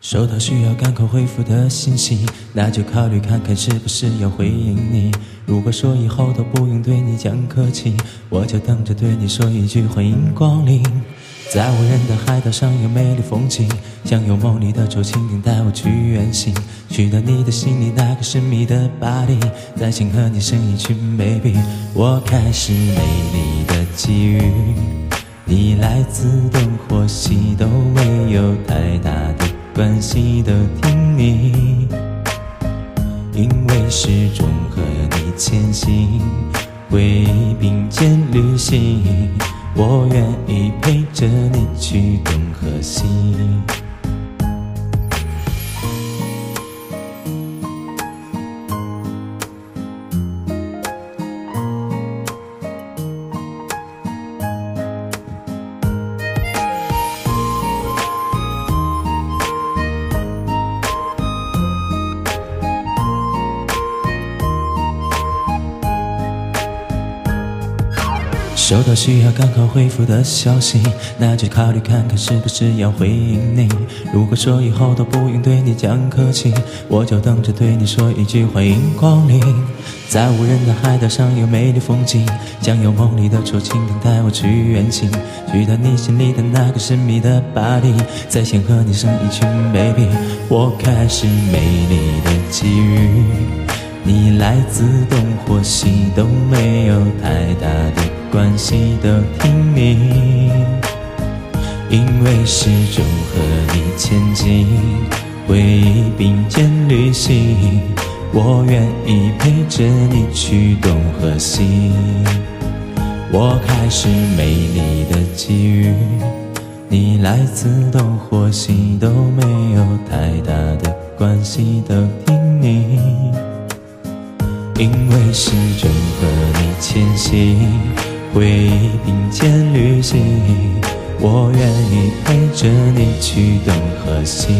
收到需要赶快回复的信息，那就考虑看看是不是要回应你。如果说以后都不用对你讲客气，我就等着对你说一句欢迎光临。在无人的海岛上有美丽风景，想用梦里的竹蜻蜓带我去远行，去到你的心里那个神秘的巴黎，再想和你生一群 baby。我开始美丽的际遇，你来自东或西都没有太大的。关系都听你，因为始终和你前行，会并肩旅行，我愿意陪着你去东和西。收到需要赶快回复的消息，那就考虑看看是不是要回应你。如果说以后都不用对你讲客气，我就等着对你说一句欢迎光临。在无人的海岛上有美丽风景，想有梦里的竹蜻蜓带我去远行，去到你心里的那个神秘的巴黎，再想和你生一群 baby。我开始美丽的际遇，你来自东或西都没有太大的。关系都听你，因为始终和你前进，回忆并肩旅行。我愿意陪着你去东和西。我开始美丽的际遇，你来自东或西都没有太大的关系都听你，因为始终和你前行。回忆并肩旅行，我愿意陪着你去东和西。